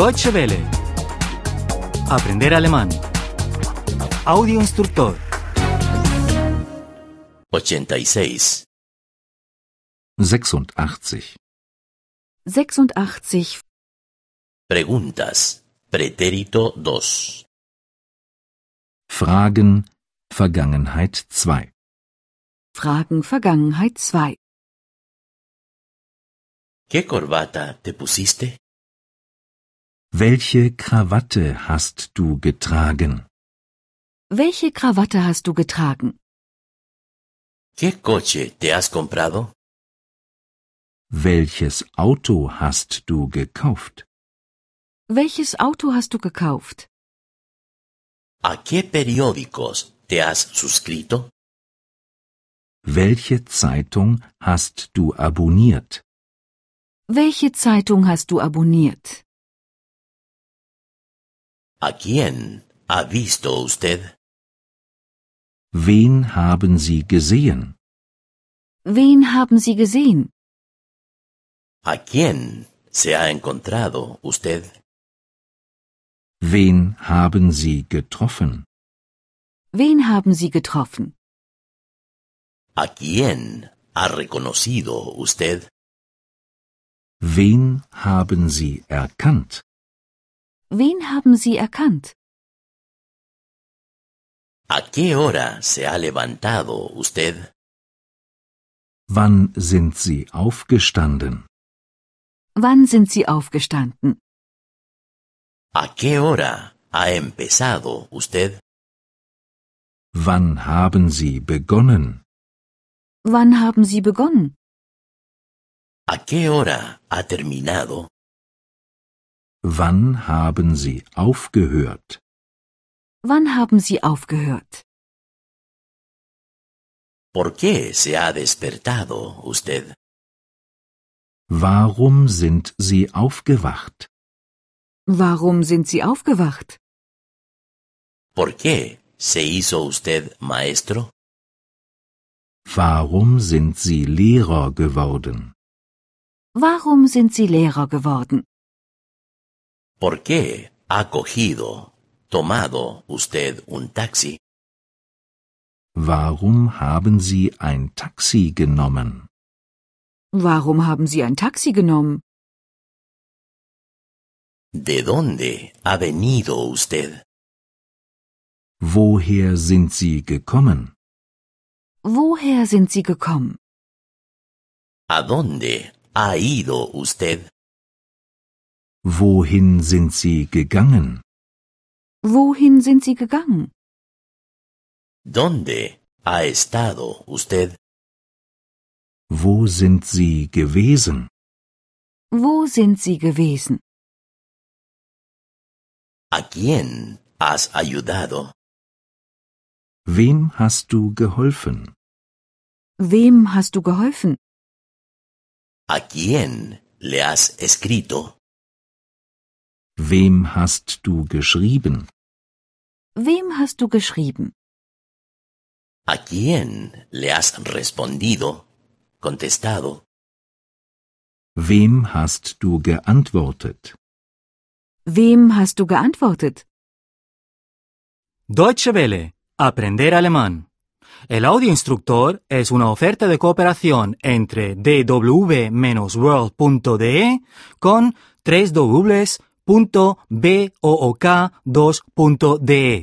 Deutsche Welle. Aprender alemán. Audio instructor. 86. 86. 86. Preguntas. Pretérito 2. Fragen Vergangenheit 2. Fragen Vergangenheit 2. ¿Qué corbata te pusiste? Welche Krawatte hast du getragen? Welche Krawatte hast du getragen? ¿Qué coche te has comprado? Welches Auto hast du gekauft? Welches Auto hast du gekauft? ¿A qué periódicos te has suscrito? Welche Zeitung hast du abonniert? Welche Zeitung hast du abonniert? ¿A quién ha visto usted? Wen haben Sie gesehen? Wen haben Sie gesehen? ¿A quién se ha encontrado usted? Wen haben Sie getroffen? Wen haben Sie getroffen? ¿A quién ha reconocido usted? Wen haben Sie erkannt? Wen haben Sie erkannt? ¿A qué hora se ha levantado usted? Wann sind Sie aufgestanden? Wann sind Sie aufgestanden? ¿A qué hora ha empezado usted? Wann haben Sie begonnen? Wann haben Sie begonnen? ¿A qué hora ha terminado? Wann haben Sie aufgehört? Wann haben Sie aufgehört? ¿Por qué se ha despertado usted? Warum sind Sie aufgewacht? Warum sind Sie aufgewacht? ¿Por qué se hizo usted maestro? Warum sind Sie Lehrer geworden? Warum sind Sie Lehrer geworden? ¿Por qué ha cogido, tomado usted un taxi? Warum haben Sie ein Taxi genommen? Warum haben Sie ein Taxi genommen? ¿De dónde ha venido usted? Woher sind Sie gekommen? Woher sind Sie gekommen? ¿A dónde ha ido usted? Wohin sind Sie gegangen? Wohin sind Sie gegangen? ¿Dónde ha estado usted? Wo sind Sie gewesen? Wo sind Sie gewesen? ¿A quién has ayudado? Wem hast du geholfen? Wem hast du geholfen? ¿A quién le has escrito? Wem hast du geschrieben? Wem hast du geschrieben? ¿A quién le has respondido? Contestado. Wem hast du geantwortet? Wem hast du geantwortet? Deutsche Welle. Aprender alemán. El audio instructor es una oferta de cooperación entre dw-world.de con 3 www.book2.de